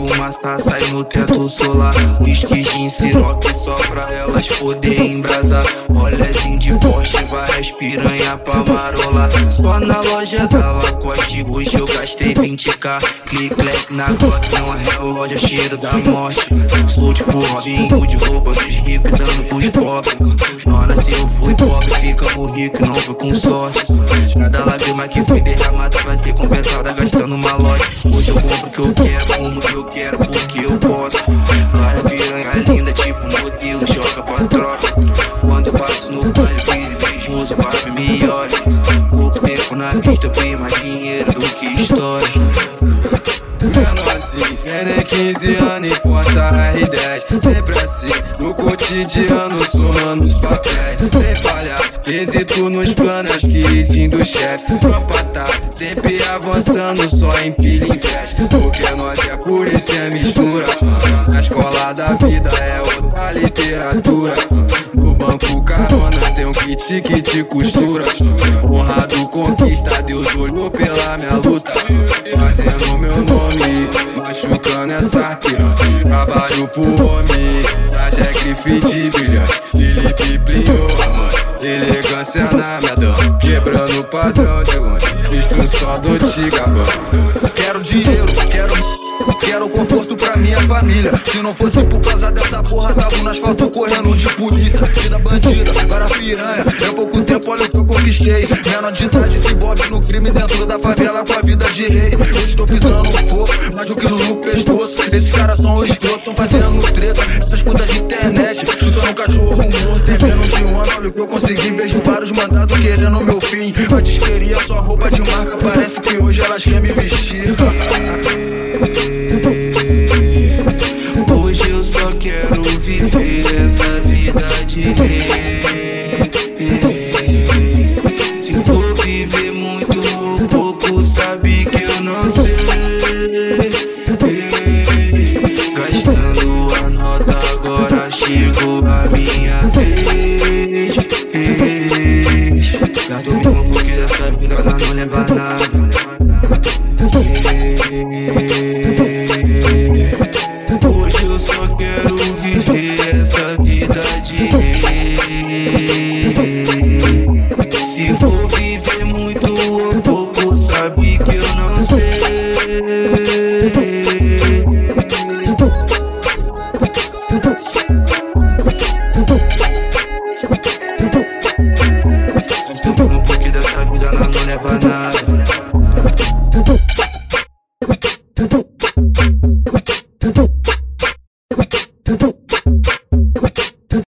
fumaça sai no teto solar. Whisky, gin, siroque só pra elas poderem embrasar. Olhazinho de poste, várias piranha pra marolar. Só na loja da Lacoste, hoje eu gastei 20k. Click, clack na Glock, não é relógio, cheiro da morte. Sou tipo Robin Hood, roupa dos ricos, dando pros pobres. Mano, se eu fui pobre, fica por rico, não foi com sorte. Cada lágrima que foi derramada vai ser compensada. Hoje eu compro o que eu quero, como que eu quero, porque eu posso. Várias piranha linda, tipo modelo, choca pra troca. Quando eu passo no baile, fiz vejo o papo me olha. Pouco tempo na pista, eu mais dinheiro do que história. Menor assim, querem 15 anos e porta R10 Sempre assim, no cotidiano, surrando os papéis Sem falhar, êxito nos planos, queridinho do chefe Tropa tá, tempo avançando, só em pilha em festa Porque nós é por isso é mistura. Na escola da vida é outra literatura. No banco carona tem um kit que te costura. Honrado conquista, Deus olhou pela minha luta. Fazendo meu nome, machucando essa piranha Trabalho pro homem, traje grife de brilhante Felipe Plio, mano, minha Quebrando o padrão de longe, visto só do Tigabão Quero dinheiro, quero Quero conforto pra minha família. Se não fosse por causa dessa porra, tava no asfalto correndo de polícia. Vida bandida, para piranha. É pouco tempo, olha o que eu conquistei. Menor de idade se bobe no crime dentro da favela com a vida de rei. Eu estou pisando fogo, mas o quilo no pescoço. Esses caras são escroto, tão fazendo treta. Essas putas de internet, chutando um cachorro morto. O que eu consegui. Vejo vários mandados querendo meu fim. Antes queria só roupa de marca, parece que hoje elas querem me vestir. Hoje eu só quero viver essa vida de rei. Se for viver muito ou pouco, sabe que eu não sei. Gastando a nota, agora chegou a Hoje eu só quero viver essa vida de rei. 痛。